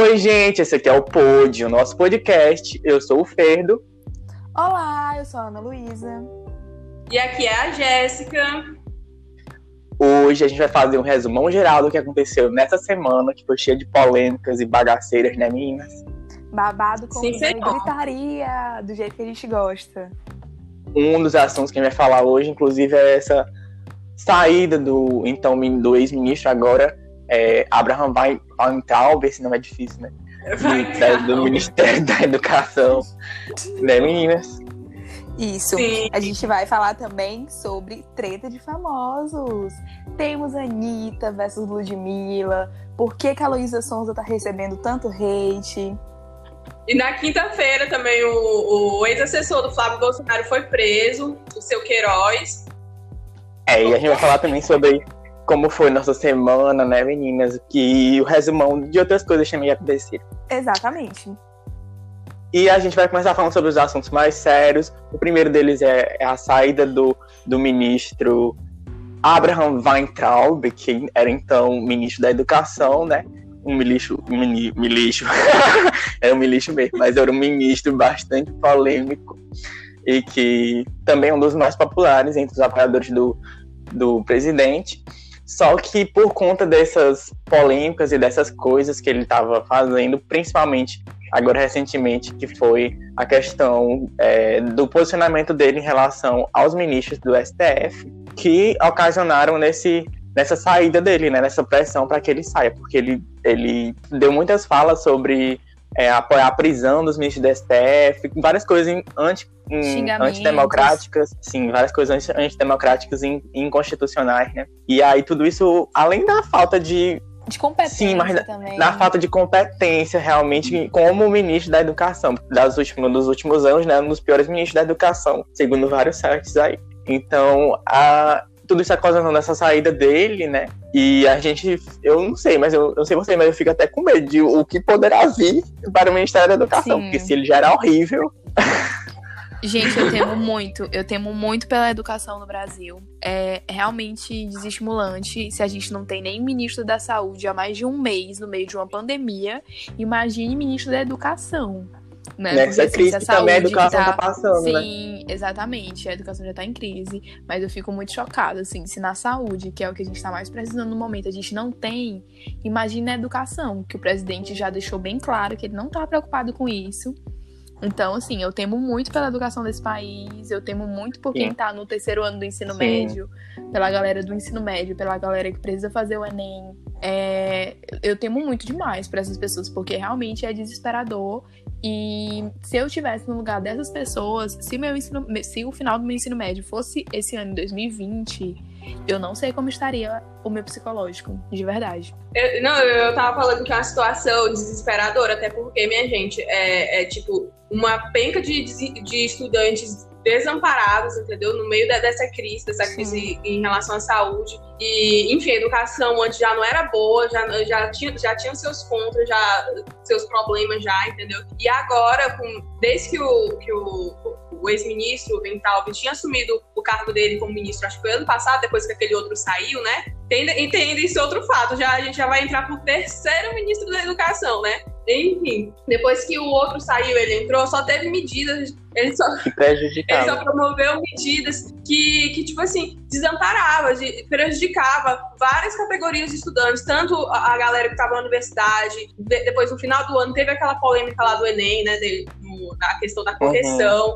Oi, gente, esse aqui é o Pod, o nosso podcast. Eu sou o Ferdo. Olá, eu sou a Ana Luísa. E aqui é a Jéssica. Hoje a gente vai fazer um resumão geral do que aconteceu nessa semana, que foi cheia de polêmicas e bagaceiras, né, meninas? Babado com Sim, gritaria, do jeito que a gente gosta. Um dos assuntos que a gente vai falar hoje, inclusive, é essa saída do então do ex-ministro agora, é, Abraham Wein- Weintraub, esse nome é difícil, né? De- da- do Ministério da Educação, né, meninas? Isso. Sim. A gente vai falar também sobre treta de famosos. Temos Anitta versus Ludmilla. Por que, que a Luísa Sonza tá recebendo tanto hate? E na quinta-feira também o, o ex-assessor do Flávio Bolsonaro foi preso, o seu Queiroz. É, e a gente vai falar também sobre como foi nossa semana, né, meninas? Que o resumão de outras coisas também aconteceram. Exatamente. E a gente vai começar falando sobre os assuntos mais sérios. O primeiro deles é, é a saída do, do ministro Abraham Weintraub, que era então ministro da Educação, né? Um milixo, mini, milixo. era um milixo mesmo, mas era um ministro bastante polêmico e que também é um dos mais populares entre os apoiadores do, do presidente. Só que por conta dessas polêmicas e dessas coisas que ele estava fazendo, principalmente agora recentemente, que foi a questão é, do posicionamento dele em relação aos ministros do STF, que ocasionaram nesse, nessa saída dele, né, nessa pressão para que ele saia, porque ele, ele deu muitas falas sobre é, apoiar a prisão dos ministros do STF, várias coisas anti. Antidemocráticas, sim, várias coisas anti- antidemocráticas e inconstitucionais, né? E aí tudo isso, além da falta de De competência Sim, mas também. na falta de competência realmente como ministro da educação das últimos, dos últimos anos, né, um dos piores ministros da educação, segundo vários sites aí. Então, a, tudo isso ocasionou nessa saída dele, né? E a gente, eu não sei, mas eu eu não sei você, mas eu fico até com medo de o que poderá vir para o Ministério da Educação, Sim. porque se ele já era horrível, Gente, eu temo muito. Eu temo muito pela educação no Brasil. É realmente desestimulante se a gente não tem nem ministro da saúde há mais de um mês no meio de uma pandemia. Imagine ministro da educação. Né? nessa Porque, crise assim, a também a saúde educação tá- tá passando, né? Sim, exatamente. A educação já tá em crise. Mas eu fico muito chocada, assim, se na saúde, que é o que a gente tá mais precisando no momento, a gente não tem, imagine na educação, que o presidente já deixou bem claro que ele não tá preocupado com isso. Então, assim, eu temo muito pela educação desse país, eu temo muito por quem Sim. tá no terceiro ano do ensino Sim. médio, pela galera do ensino médio, pela galera que precisa fazer o Enem. É, eu temo muito demais pra essas pessoas, porque realmente é desesperador. E se eu tivesse no lugar dessas pessoas, se, meu ensino, se o final do meu ensino médio fosse esse ano, em 2020, eu não sei como estaria o meu psicológico, de verdade. Eu- não, eu tava falando que é uma situação desesperadora, até porque, minha gente, é, é tipo uma penca de, de estudantes desamparados, entendeu? No meio de- dessa crise, dessa crise em relação à saúde. E, enfim, a educação antes já não era boa, já, já, tinha, já tinha seus contras, já, seus problemas já, entendeu? E agora, com, desde que o, que o, o ex-ministro Ventalvi tinha assumido o cargo dele como ministro, acho que foi ano passado, depois que aquele outro saiu, né? E ainda esse outro fato, já, a gente já vai entrar pro terceiro ministro da educação, né? Enfim, depois que o outro saiu, ele entrou, só teve medidas, ele só, ele só promoveu medidas que, que tipo assim, desamparava, de- prejudicava várias categorias de estudantes, tanto a, a galera que estava na universidade, de- depois no final do ano teve aquela polêmica lá do Enem, né, dele, no- na questão da correção.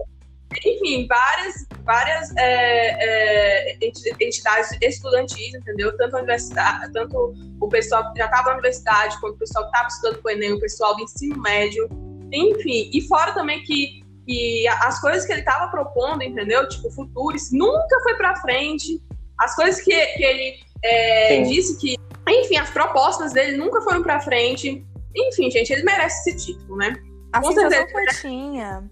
Enfim, várias, várias é, é, enti- entidades estudantis, entendeu? Tanto a universidade, tanto o pessoal que já estava na universidade, quanto o pessoal que estava estudando para o Enem, o pessoal do ensino médio, enfim. E fora também que, que as coisas que ele estava propondo, entendeu? Tipo, futuros, nunca foi para frente. As coisas que, que ele é, disse que, enfim, as propostas dele nunca foram para frente. Enfim, gente, ele merece esse título, né? A Com sensação certeza. que eu tinha,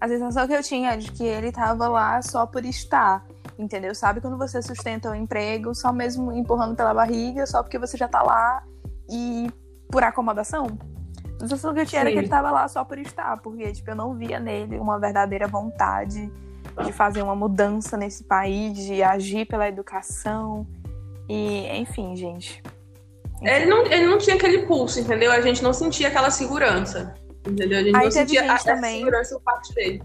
a sensação que eu tinha é de que ele tava lá só por estar, entendeu? Sabe quando você sustenta o emprego só mesmo empurrando pela barriga, só porque você já tá lá e por acomodação? A sensação que eu tinha era que Sim. ele tava lá só por estar, porque tipo, eu não via nele uma verdadeira vontade de fazer uma mudança nesse país, de agir pela educação. E, enfim, gente. Ele não, ele não tinha aquele pulso, entendeu? A gente não sentia aquela segurança. Entendeu? A gente Aí não teve sentia gente a, também- segurança por parte dele.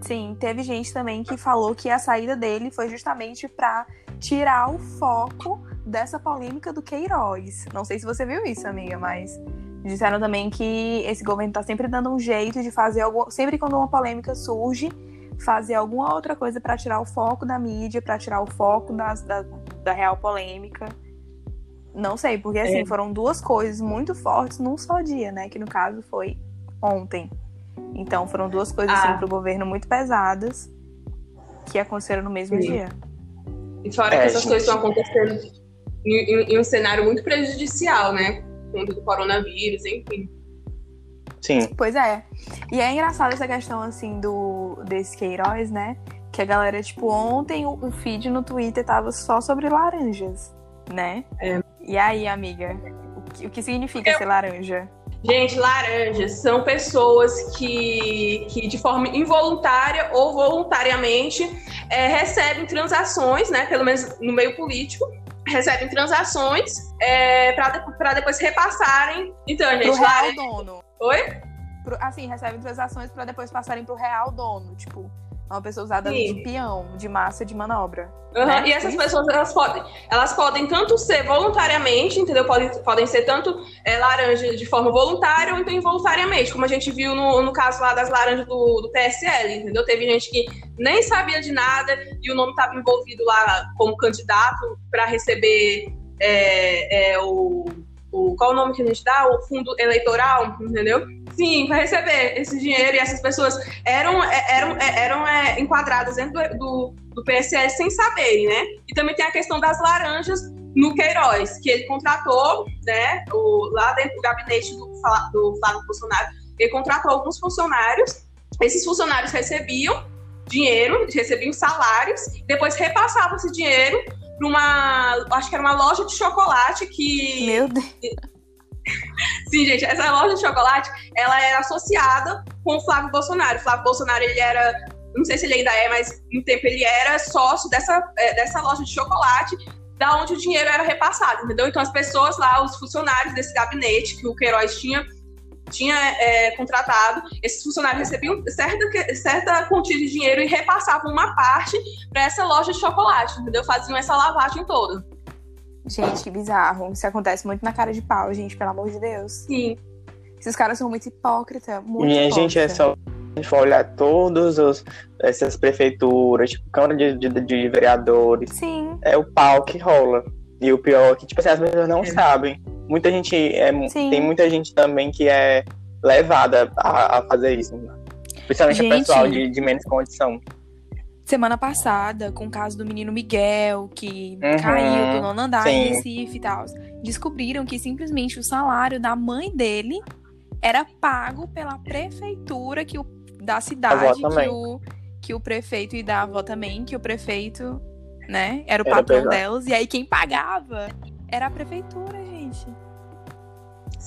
Sim, teve gente também que falou que a saída dele foi justamente pra tirar o foco dessa polêmica do Queiroz. Não sei se você viu isso, amiga, mas disseram também que esse governo tá sempre dando um jeito de fazer algo, sempre quando uma polêmica surge, fazer alguma outra coisa pra tirar o foco da mídia, pra tirar o foco das- da, da real polêmica. Não sei, porque assim, É. foram duas coisas muito fortes num só dia, né? Que no caso foi ontem. Então foram duas coisas Ah. assim pro governo muito pesadas que aconteceram no mesmo Sim. dia. E fora É, que essas gente. coisas estão acontecendo em, em- em um cenário muito prejudicial, né? Contra do coronavírus, enfim. Sim. Pois é. E é engraçado essa questão assim do desse Queiroz, né? Que a galera, tipo, ontem o, o feed no Twitter tava só sobre laranjas, né? É. E aí, amiga, o que, o que significa ser laranja? Gente, laranjas são pessoas que, que de forma involuntária ou voluntariamente é, recebem transações, né? Pelo menos no meio político, recebem transações é, para depois repassarem. Então, Pro gente, real laranja. dono. Oi? Pro- assim, recebem transações pra depois passarem pro real dono. Tipo, uma pessoa usada Sim. de peão, de massa de manobra. Uhum, Né? E essas Isso. pessoas, elas podem, elas podem tanto ser voluntariamente, entendeu? Podem, podem ser tanto é, laranja de forma voluntária ou então involuntariamente, como a gente viu no, no caso lá das laranjas do, do PSL, entendeu? Teve gente que nem sabia de nada e o nome estava envolvido lá como candidato para receber é, é, o, o. Qual o nome que a gente dá? O fundo eleitoral, entendeu? Sim, para receber esse dinheiro e essas pessoas eram, é, eram, é, eram é, enquadradas dentro do, do, PSL sem saberem, né? E também tem a questão das laranjas no Queiroz, que ele contratou, né? O, lá dentro do gabinete do, do Flávio Bolsonaro, ele contratou alguns funcionários. Esses funcionários recebiam dinheiro, recebiam salários, depois repassavam esse dinheiro para uma, acho que era uma loja de chocolate que Meu Deus. Sim, gente, essa loja de chocolate, ela era associada com o Flávio Bolsonaro. O Flávio Bolsonaro, ele era, não sei se ele ainda é, mas no tempo ele era sócio dessa, é, dessa loja de chocolate, da onde o dinheiro era repassado, entendeu? Então as pessoas lá, os funcionários desse gabinete que o Queiroz tinha, tinha é, contratado, esses funcionários recebiam certa, certa quantia de dinheiro e repassavam uma parte para essa loja de chocolate, entendeu? Faziam essa lavagem toda. Gente, que bizarro. Isso acontece muito na cara de pau, gente, pelo amor de Deus. Sim. Esses caras são muito hipócritas. Muito Minha hipócrita. gente, é só a gente for olhar todas os- essas prefeituras, tipo, Câmara de, de, de Vereadores, Sim, é o pau que rola. E o pior é que, tipo assim, as pessoas não É. sabem. Muita gente, é, Sim. tem muita gente também que é levada a, a fazer isso. né? Principalmente Gente. o pessoal de, de menos condição. Semana passada, com o caso do menino Miguel, que Uhum, caiu do nono andar em. Recife e tal, descobriram que simplesmente o salário da mãe dele era pago pela prefeitura que o, da cidade, que o, que o prefeito e da avó também, que o prefeito, né, era o Era patrão delas, e aí quem pagava era a prefeitura, gente.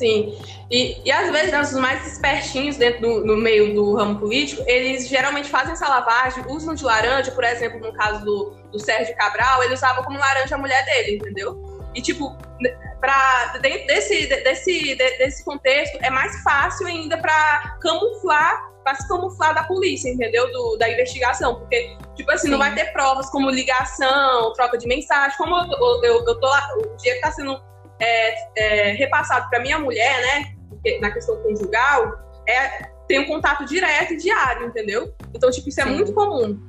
Sim, e, e às vezes né, os mais espertinhos dentro do no meio do ramo político, eles geralmente fazem essa lavagem, usam de laranja, por exemplo, no caso do, do Sérgio Cabral, ele usava como laranja a mulher dele, entendeu? E tipo, pra, dentro desse, desse, de- desse contexto, é mais fácil ainda para camuflar, para se camuflar da polícia, entendeu? Do, da investigação, porque, tipo assim, não Sim. vai ter provas como ligação, troca de mensagem, como eu, eu, eu, tô lá, o dia que tá sendo é, repassado para minha mulher, né, porque na questão conjugal, é, tem um contato direto e diário, entendeu? Então, tipo, isso é Sim. muito comum.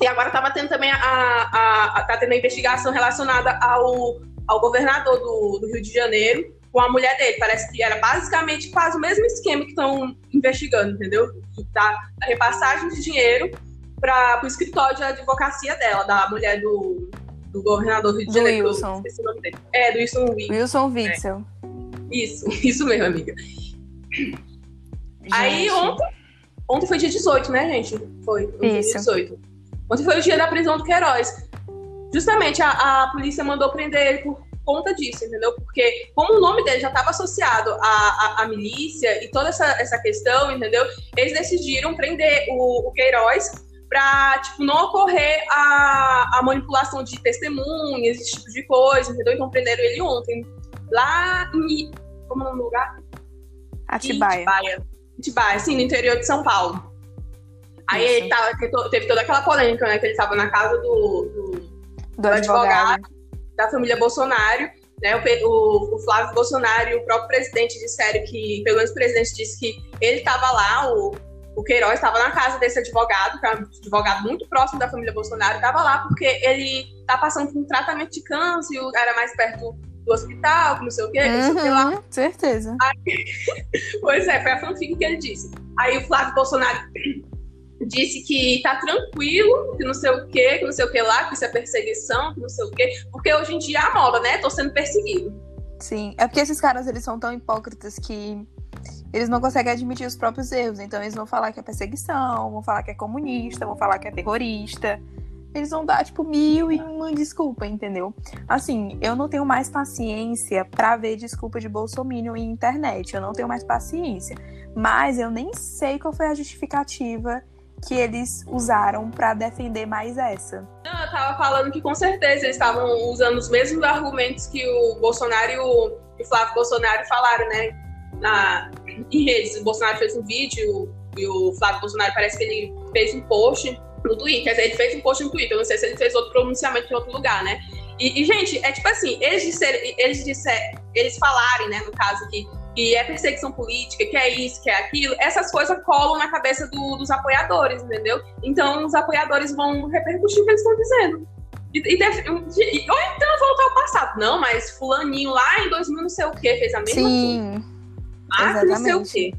E agora tava tendo também a, a, a- tá tendo a investigação relacionada ao, ao governador do, do Rio de Janeiro com a mulher dele. Parece que era basicamente quase o mesmo esquema que estão investigando, entendeu? Da, da repassagem de dinheiro para o escritório de advocacia dela, da mulher do, do governador do Rio de Janeiro. Wilson. É, do Wilson Witzel. Wilson Witzel. Isso, isso mesmo, amiga. Aí Gente, ontem, ontem foi dia 18, né, gente? Foi, ontem foi Isso. dia 18. Ontem foi o dia da prisão do Queiroz. Justamente a, a polícia mandou prender ele por conta disso, entendeu? Porque como o nome dele já estava associado à, à, à milícia e toda essa, essa questão, entendeu? Eles decidiram prender o, o Queiroz para tipo, não ocorrer a, a manipulação de testemunhas, esse tipo de coisa, entendeu? Então prenderam ele ontem lá em. Como é o nome do lugar? Atibaia. Atibaia. Atibaia, assim, no interior de São Paulo. Aí Isso. ele tava, teve, toda aquela polêmica, né? Que ele estava na casa do, do, Do do advogado. da família Bolsonaro. Né, o, o- o Flávio Bolsonaro e o próprio presidente disseram que, pelo menos o presidente disse que ele estava lá, o, o Queiroz estava na casa desse advogado, que é um advogado muito próximo da família Bolsonaro, estava lá porque ele tá passando por um tratamento de câncer, era mais perto do hospital, que não sei o quê, não sei o que lá. Uhum, certeza. Pois é, foi a fanfic que ele disse. Aí o Flávio Bolsonaro disse que tá tranquilo, que não sei o que, que não sei o que lá, que isso é perseguição, que não sei o que, porque hoje em dia é a moda, né? Tô sendo perseguido. Sim, é porque esses caras eles são tão hipócritas que eles não conseguem admitir os próprios erros. Então eles vão falar que é perseguição, vão falar que é comunista, vão falar que é terrorista. Eles vão dar, tipo, mil e uma desculpa, entendeu? Assim, eu não tenho mais paciência pra ver desculpa de Bolsonaro em internet. Eu não tenho mais paciência. Mas eu nem sei qual foi a justificativa que eles usaram pra defender mais essa. Não, eu tava falando que com certeza eles estavam usando os mesmos argumentos que o Bolsonaro e o Flávio Bolsonaro falaram, né? Na, em redes. O Bolsonaro fez um vídeo e o Flávio Bolsonaro parece que ele fez um post no Twitter. Quer dizer, ele fez um post no Twitter. Eu não sei se ele fez outro pronunciamento em outro lugar, né? E, e, gente, é tipo assim, eles disserem, eles eles falarem, né, no caso, que, que é perseguição política, que é isso, que é aquilo, essas coisas colam na cabeça do- dos apoiadores, entendeu? Então os apoiadores vão repercutir o que eles estão dizendo. E, e e- ou então voltar ao passado. Não, mas fulaninho lá em 2000 não sei o que fez a mesma coisa. Ah, não sei o quê.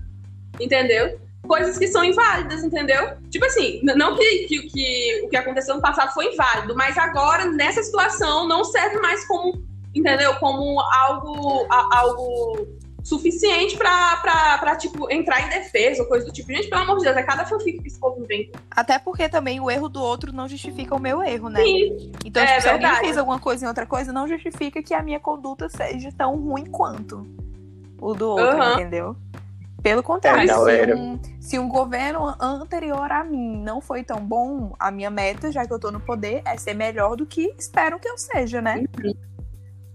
Entendeu? Coisas que são inválidas, entendeu? Tipo assim, não que, que, que o que aconteceu no passado foi inválido, mas agora, nessa situação, não serve mais como, entendeu? Como algo, a- algo suficiente pra, pra, pra, tipo, entrar em defesa ou coisa do tipo. Gente, pelo amor de Deus, é cada fanfic que esse povo inventa. Até porque também o erro do outro não justifica o meu erro, né? Sim, Então, É tipo, se alguém verdade. fez alguma coisa em outra coisa, não justifica que a minha conduta seja tão ruim quanto o do outro, Aham. entendeu? Pelo contrário, É, se, um, se um governo anterior a mim não foi tão bom, a minha meta, já que eu tô no poder, é ser melhor do que espero que eu seja, né?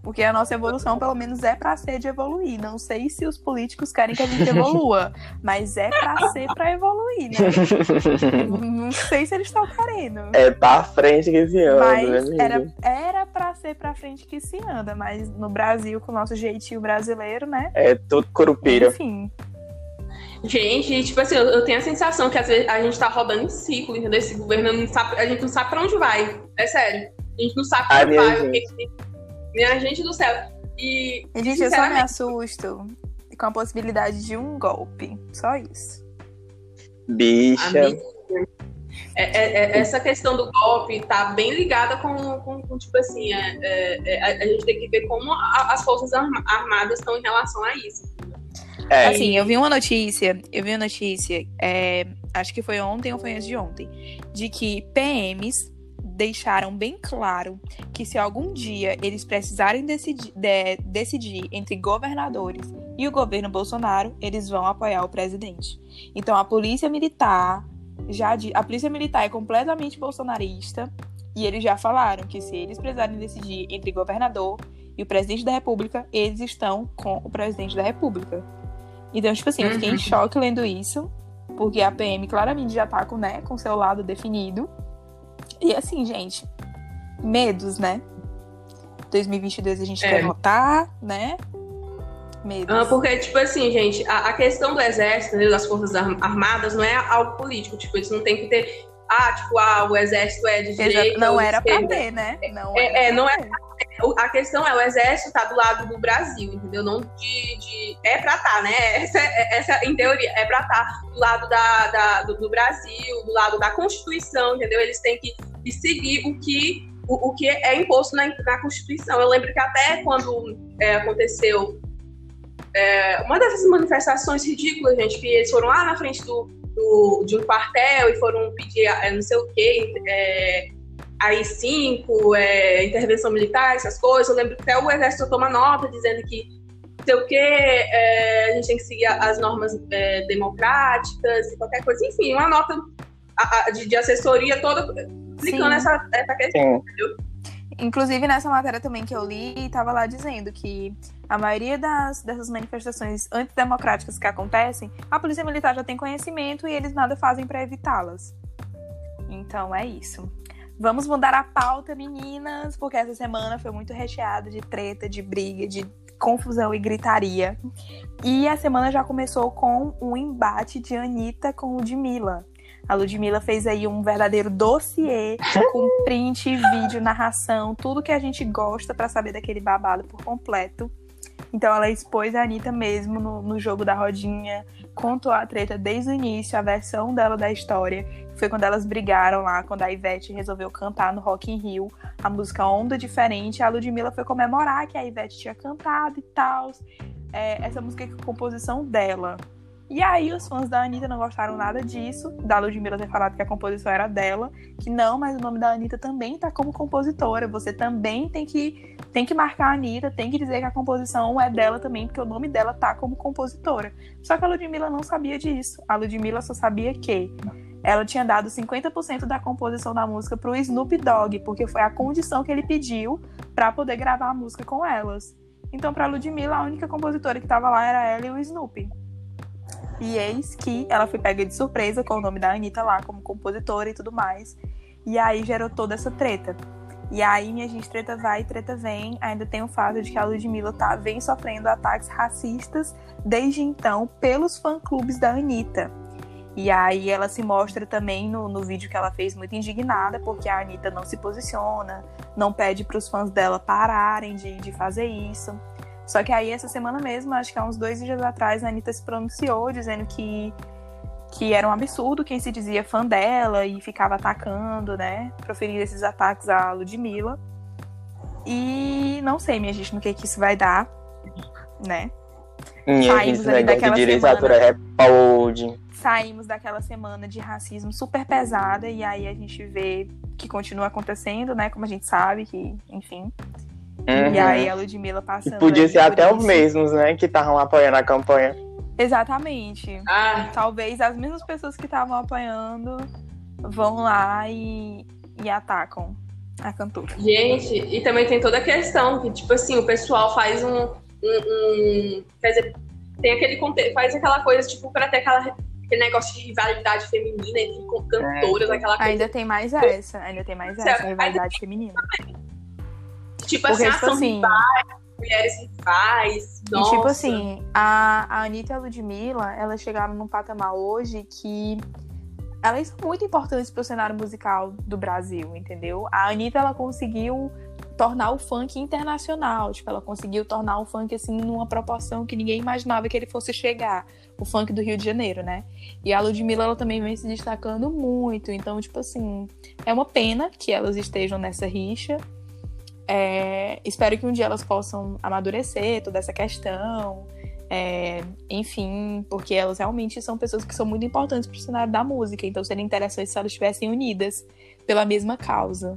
Porque a nossa evolução, pelo menos, é pra ser de evoluir. Não sei se os políticos querem que a gente evolua, mas é pra ser pra evoluir, né? Não sei se eles estão querendo. É pra frente que se anda, né, Mas amiga? era, era pra ser pra frente que se anda, mas no Brasil, com o nosso jeitinho brasileiro, né? É tudo curupira. Enfim. Gente, tipo assim, eu, eu tenho a sensação que às vezes a gente tá rodando em ciclo, entendeu? Esse governo não sabe, a gente não sabe pra onde vai. É sério. A gente não sabe pra onde vai. o que que- Minha gente do céu. E, E, gente, eu só me assusto com a possibilidade de um golpe. Só isso. Bicha. amiga, é- é- é- essa questão do golpe tá bem ligada com, com- com, tipo assim, é- é- é- a, a gente tem que ver como a- as forças arma- armadas estão em relação a isso. É, Assim, eu vi uma notícia, eu vi uma notícia, é, acho que foi ontem ou foi antes de ontem, de que PMs deixaram bem claro que se algum dia eles precisarem decidir, de- decidir entre governadores e o governo Bolsonaro, eles vão apoiar o presidente. Então a polícia militar já a polícia militar é completamente bolsonarista e eles já falaram que se eles precisarem decidir entre governador e o presidente da república, eles estão com o presidente da república. Então, tipo assim, eu fiquei Uhum. em choque lendo isso, porque a PM claramente já tá com, né, com seu lado definido. E assim, gente, medos, né? 2022 a gente É. quer votar, né? Medos. Ah, porque, tipo assim, gente, a, a questão do exército, entendeu, das forças Ar- armadas, não é algo político. Tipo, eles não tem que ter. Ah, tipo, ah, o exército é de direita. não era pra esquerda. ter, né? Não É- é, não é- A questão é, o exército tá do lado do Brasil, entendeu? Não de. de- é pra tá, né? Essa, essa, em teoria, é pra tá do lado da, da- do, do Brasil, do lado da Constituição, entendeu? Eles têm que, que seguir o que, o, o que é imposto na, na Constituição. Eu lembro que até quando é, aconteceu é, uma dessas manifestações ridículas, gente, que eles foram lá na frente do, do- de um quartel e foram pedir é, não sei o quê, é, AI-5, é, intervenção militar, essas coisas. Eu lembro que até o Exército tomou uma nota dizendo que não sei o quê, é, a gente tem que seguir as normas é, democráticas e qualquer coisa. Enfim, uma nota de, de assessoria toda explicando Sim. essa, essa questão. sim. Inclusive, nessa matéria também que eu li, estava lá dizendo que a maioria das, dessas manifestações antidemocráticas que acontecem, a polícia militar já tem conhecimento e eles nada fazem para evitá-las. Então é isso. Vamos mudar a pauta, meninas, porque essa semana foi muito recheada de treta, de briga, de confusão e gritaria. E a semana já começou com um embate de Anitta com o de Mila. A Ludmilla fez aí um verdadeiro dossiê com print, vídeo, narração, tudo que a gente gosta para saber daquele babado por completo. Então ela expôs a Anitta mesmo no, no, jogo da rodinha, contou a treta desde o início, a versão dela da história. Foi quando elas brigaram lá, quando a Ivete resolveu cantar no Rock in Rio a música Onda Diferente. A Ludmilla foi comemorar que a Ivete tinha cantado e tal. É, essa música é a composição dela. E aí os fãs da Anitta não gostaram nada disso, da Ludmilla ter falado que a composição era dela, que não, mas o nome da Anitta também tá como compositora. Você também tem que, tem que marcar a Anitta, tem que dizer que a composição é dela também, porque o nome dela tá como compositora. Só que a Ludmilla não sabia disso. A Ludmilla só sabia que ela tinha dado 50% da composição da música pro Snoop Dogg, porque foi a condição que ele pediu para poder gravar a música com elas. Então, pra Ludmilla, a única compositora que tava lá era ela e o Snoopy. E eis que ela foi pega de surpresa com o nome da Anitta lá como compositora e tudo mais. E aí gerou toda essa treta. E aí, minha gente, treta vai, treta vem. Ainda tem o fato de que a Ludmilla tá, vem sofrendo ataques racistas desde então pelos fã-clubes da Anitta. E aí ela se mostra também no, no vídeo que ela fez muito indignada, porque a Anitta não se posiciona, não pede para os fãs dela pararem de, de fazer isso. Só que aí, essa semana mesmo, acho que há uns dois dias atrás, a Anitta se pronunciou dizendo que, que era um absurdo quem se dizia fã dela e ficava atacando, né? Proferindo esses ataques à Ludmilla. E não sei, minha gente, no que, que isso vai dar, né? Saímos ali daquela semana. Saímos daquela semana de racismo super pesada e aí a gente vê que continua acontecendo, né? Como a gente sabe, que, enfim. Uhum. E aí a Ludmilla passando. Podia ser até os mesmos, né? Que estavam apoiando a campanha. Exatamente. Ah. Talvez as mesmas pessoas que estavam apoiando vão lá e, e atacam a cantora. Gente, e também tem toda a questão que, tipo assim, o pessoal faz um. um, um quer dizer, tem aquele faz aquela coisa, tipo, pra ter aquela, aquele negócio de rivalidade feminina entre cantoras, é. aquela coisa. Ainda tem mais essa, ainda tem mais essa, rivalidade feminina. Tipo assim, tipo assim, rivais, mulheres rivais. E tipo assim, a, a Anitta e a Ludmilla, elas chegaram num patamar hoje que elas são muito importantes para o cenário musical do Brasil, entendeu? A Anitta, ela conseguiu tornar o funk internacional, tipo, ela conseguiu tornar o funk, assim, numa proporção que ninguém imaginava que ele fosse chegar, o funk do Rio de Janeiro, né? E a Ludmilla, ela também vem se destacando muito, então, tipo assim, é uma pena que elas estejam nessa rixa, é, espero que um dia elas possam amadurecer toda essa questão. É, enfim, porque elas realmente são pessoas que são muito importantes para o cenário da música, então seria interessante se elas estivessem unidas pela mesma causa.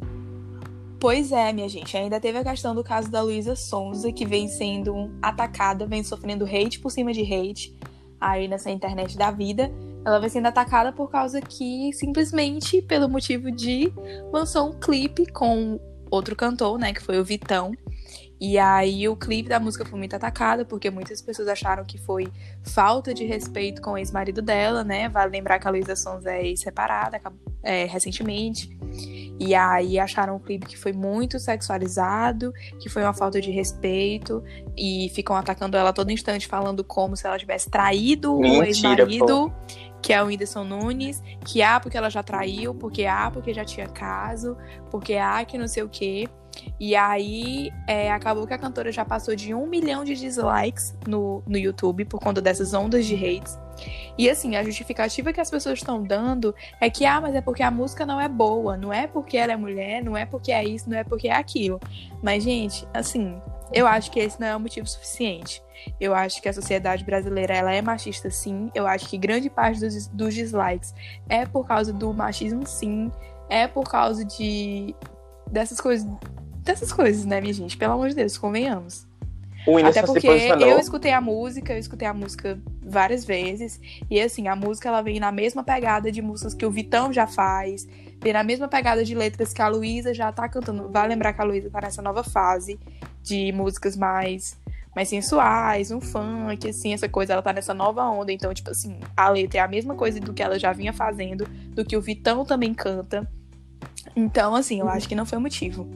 Pois é, minha gente, ainda teve a questão do caso da Luísa Sonza, que vem sendo atacada, vem sofrendo hate por cima de hate aí nessa internet da vida. Ela vem sendo atacada por causa que, simplesmente, pelo motivo de lançou um clipe com outro cantor, né, que foi o Vitão. E aí o clipe da música foi muito atacado, porque muitas pessoas acharam que foi falta de respeito com o ex-marido dela, né? Vale lembrar que a Luísa Sons é ex-separada é, recentemente. E aí acharam o clipe que foi muito sexualizado, que foi uma falta de respeito. E ficam atacando ela todo instante, falando como se ela tivesse traído Mentira, o ex-marido que é o Whindersson Nunes, que ah, porque ela já traiu, porque ah, porque já tinha caso, porque ah, que não sei o quê. E aí é, acabou que a cantora já passou de um milhão de dislikes no, no YouTube por conta dessas ondas de hates. E assim, a justificativa que as pessoas estão dando é que, ah, mas é porque a música não é boa, não é porque ela é mulher, não é porque é isso, não é porque é aquilo. Mas, gente, assim, eu acho que esse não é o motivo suficiente. Eu acho que a sociedade brasileira ela é machista, sim. Eu acho que grande parte dos, dos dislikes é por causa do machismo, sim. É por causa de dessas coisas, dessas coisas, né, minha gente? Pelo amor de Deus, convenhamos. Até porque eu escutei a música, eu escutei a música várias vezes. E assim, a música ela vem na mesma pegada de músicas que o Vitão já faz, vem na mesma pegada de letras que a Luísa já tá cantando. Vai lembrar que a Luísa tá nessa nova fase de músicas mais mais sensuais, um funk, assim, essa coisa, ela tá nessa nova onda. Então, tipo assim, a letra é a mesma coisa do que ela já vinha fazendo, do que o Vitão também canta. Então, assim, eu acho que não foi o motivo.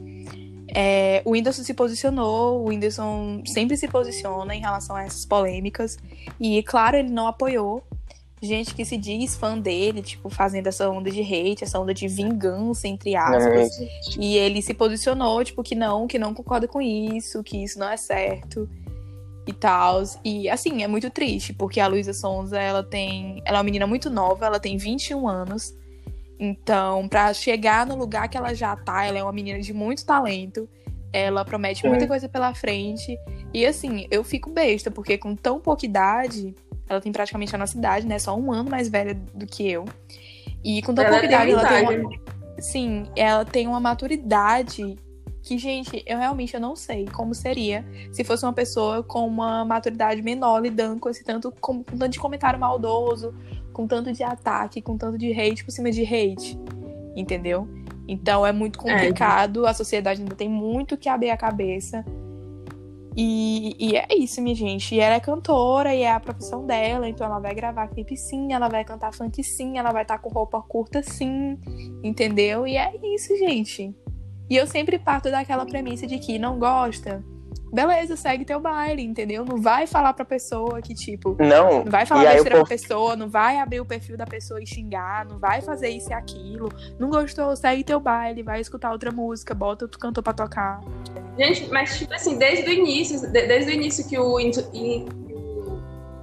É, o Whindersson se posicionou, o Whindersson sempre se posiciona em relação a essas polêmicas. E, claro, ele não apoiou gente que se diz fã dele, tipo, fazendo essa onda de hate, essa onda de vingança, entre aspas. É, e ele se posicionou, tipo, que não, que não concorda com isso, que isso não é certo e tal. E assim, é muito triste, porque a Luísa Sonza, ela tem. Ela é uma menina muito nova, ela tem 21 anos. Então, para chegar no lugar que ela já tá, ela é uma menina de muito talento. Ela promete muita coisa pela frente. E assim, eu fico besta, porque com tão pouca idade, ela tem praticamente a nossa idade, né? Só um ano mais velha do que eu. E com tão Ela pouca idade, ela tem uma. Sim, ela tem uma maturidade que, gente, eu realmente eu não sei como seria se fosse uma pessoa com uma maturidade menor lidando com esse tanto, com, com tanto de comentário maldoso, com tanto de ataque, com tanto de hate por cima de hate. Entendeu? Então é muito complicado, a sociedade ainda tem muito que abrir a cabeça. E, e é isso, minha gente. E ela é cantora e é a profissão dela, então ela vai gravar clipe sim, ela vai cantar funk sim, ela vai estar com roupa curta sim, entendeu? E é isso, gente. E eu sempre parto daquela premissa de que não gosta, beleza, segue teu baile, entendeu? Não vai falar pra pessoa que, tipo, Não, não vai falar besteira pra pessoa, não vai abrir o perfil da pessoa e xingar, não vai fazer isso e aquilo. Não gostou, segue teu baile, vai escutar outra música, bota outro cantor pra tocar. Gente, mas tipo assim, desde o início, de- desde o início que o,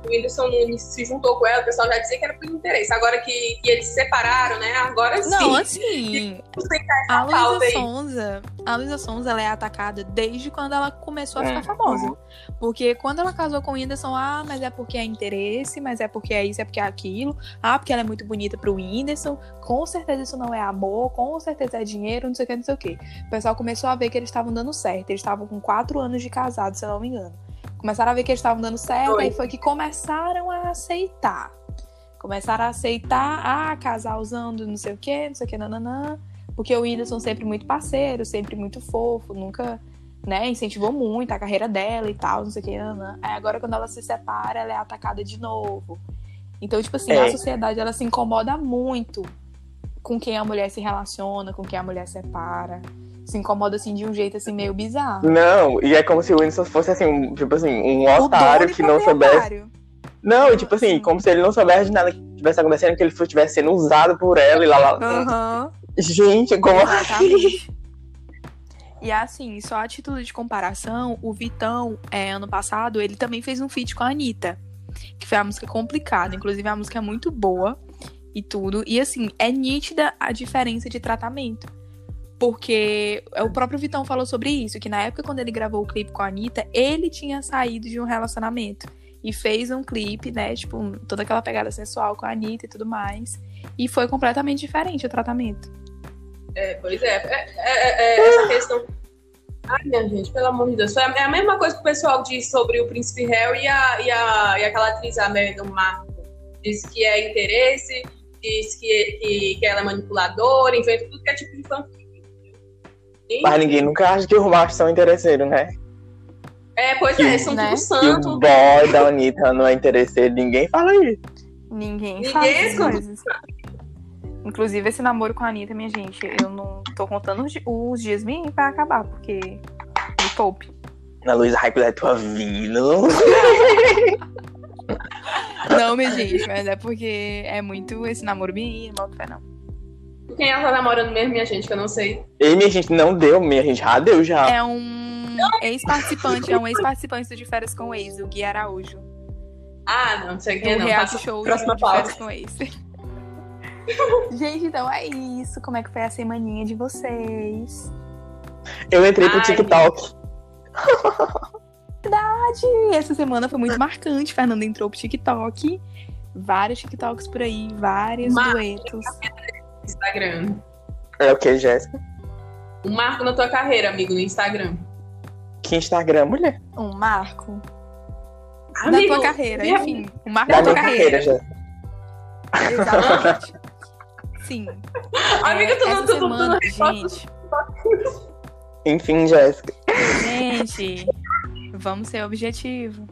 o Whindersson Nunes se juntou com ela, o pessoal já dizia que era por interesse. Agora que, que eles se separaram, né? Agora sim. Não, assim, a Luísa. Sonza, a Luísa Sonza, ela é atacada desde quando ela começou a ficar Uhum. famosa. Porque quando ela casou com o Whindersson, ah, mas é porque é interesse, mas é porque é isso, é porque é aquilo. Ah, porque ela é muito bonita pro Whindersson. Com certeza isso não é amor, com certeza é dinheiro, não sei o que, não sei o que. O pessoal começou a ver que eles estavam dando certo. Eles estavam com quatro anos de casado, se eu não me engano. Começaram a ver que eles estavam dando certo, Foi. aí foi que começaram a aceitar. Começaram a aceitar, ah, casal usando não sei o que, não sei o que, nananã. Porque o Whindersson sempre muito parceiro, sempre muito fofo, nunca, né, incentivou muito a carreira dela e tal, não sei o que, nananã. Aí agora quando ela se separa, ela é atacada de novo. Então, tipo assim, É. a sociedade, ela se incomoda muito com quem a mulher se relaciona, com quem a mulher separa. Se incomoda, assim, de um jeito, assim, meio bizarro. Não, e é como se o Whindersson fosse assim, um, tipo assim, um otário que não soubesse. Não, e tipo assim, Sim. como se ele não soubesse de nada que estivesse acontecendo, que ele estivesse sendo usado por ela e lá lá. Aham. Gente, como Exatamente. E assim, só a título de comparação, o Vitão, é, ano passado, ele também fez um feat com a Anitta. Que foi a música complicada. Inclusive, a música é muito boa e tudo. E assim, é nítida a diferença de tratamento. Porque o próprio Vitão falou sobre isso, que na época quando ele gravou o clipe com a Anitta, ele tinha saído de um relacionamento. E fez um clipe, né? Tipo, toda aquela pegada sensual com a Anitta e tudo mais. E foi completamente diferente o tratamento. É, pois é. É, é, é, essa questão. Ai, minha gente, pelo amor de Deus. Foi a- É a mesma coisa que o pessoal diz sobre o príncipe Harry e, a, e, a, e aquela atriz, a Meghan Markle. Diz que é interesse, diz que, que, que ela é manipuladora, inventa tudo que é tipo de fanfic. E- Mas ninguém nunca acha que os machos são interesseiros, né? É, pois é, são Né? tudo Que santo. o boy da Anitta não é interesseiro, ninguém fala isso. Ninguém, Ninguém fala essas escuta. coisas. Inclusive, esse namoro com a Anitta, minha gente, eu não tô contando os, di- os dias mínimos pra acabar, porque me poupe. Na Luísa Hype da tua vida. Não, minha gente, mas é porque é muito esse namoro menino, mal fé não. Quem ela tá namorando mesmo, minha gente, que eu não sei. E minha gente não deu, minha gente já deu já. É um ex-participante, é um ex-participante do De Férias com o Ex, o Gui Araújo. Ah, não sei quem É não. reality show próxima de pauta. Férias com o Ex. gente, então é isso. Como é que foi a semaninha de vocês? Eu entrei pro Ai, TikTok. Verdade! Essa semana foi muito marcante. Fernanda entrou pro TikTok. Vários TikToks por aí, vários Mar- duetos. Instagram. É o que, Jéssica? Um marco na tua carreira, amigo, no Instagram. Que Instagram, mulher? Um marco. da Amigo, tua carreira, minha- enfim. O marco Da da tua minha carreira, carreira. Exatamente. Sim. Amiga, tu É, não- tu não- tu não semana, resposta. gente, Enfim, Jéssica. gente, vamos ser objetivo.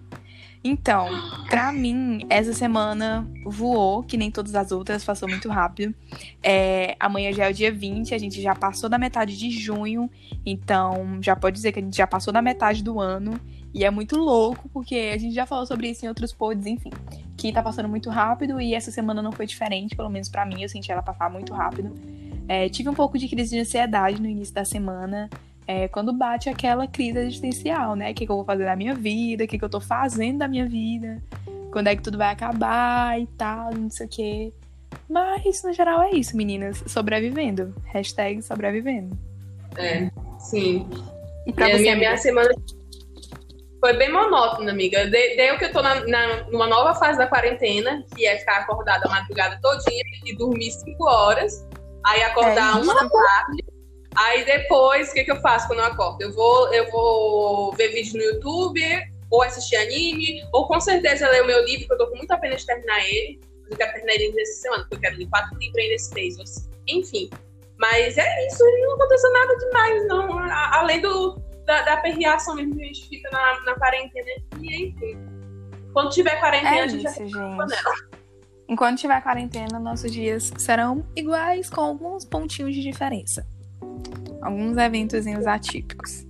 Então, pra mim, essa semana voou, que nem todas as outras, passou muito rápido. É, amanhã já é o dia 20, a gente já passou da metade de junho, então já pode dizer que a gente já passou da metade do ano. E é muito louco, porque a gente já falou sobre isso em outros pods, enfim. Que tá passando muito rápido e essa semana não foi diferente, pelo menos pra mim, eu senti ela passar muito rápido. É, tive um pouco de crise de ansiedade no início da semana, é, quando bate aquela crise existencial, né? O que, que eu vou fazer da minha vida, o que, que eu tô fazendo da minha vida, quando é que tudo vai acabar e tal, não sei o quê. Mas, no geral, é isso, meninas. Sobrevivendo. Hashtag sobrevivendo. É, sim. E pra E a você, minha, amiga? minha semana foi bem monótona, amiga. De- Deu que eu tô na, na- numa nova fase da quarentena, que é ficar acordada a madrugada todinha e dormir cinco horas. Aí acordar É uma da tarde. Aí depois, o que, que eu faço quando eu acordo? Eu vou, eu vou ver vídeo no YouTube, ou assistir anime, ou com certeza ler o meu livro, que eu tô com muita pena de terminar ele. Mas eu quero terminar ele nessa semana, porque eu quero ler quatro livros ainda esse mês. assim. Enfim. Mas é isso, não aconteceu nada demais, não. A- Além do, da, da perreação mesmo que a gente fica na, na quarentena. E enfim. Quando tiver quarentena, É a gente isso, fica gente. nela. Enquanto tiver quarentena, nossos dias serão iguais, com alguns pontinhos de diferença. Alguns eventozinhos atípicos.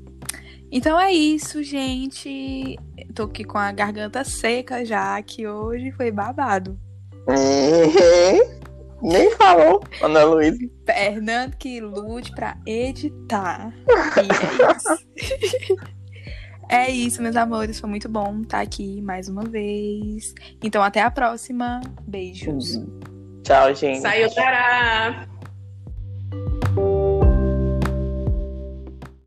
Então é isso, gente. Tô aqui com a garganta seca já, que hoje foi babado. Uhum. Nem falou, Ana Luísa. Fernando que lute pra editar. E é isso. é isso, meus amores. Foi muito bom estar aqui mais uma vez. Então, até a próxima. Beijos. Tchau, gente. Sayonara!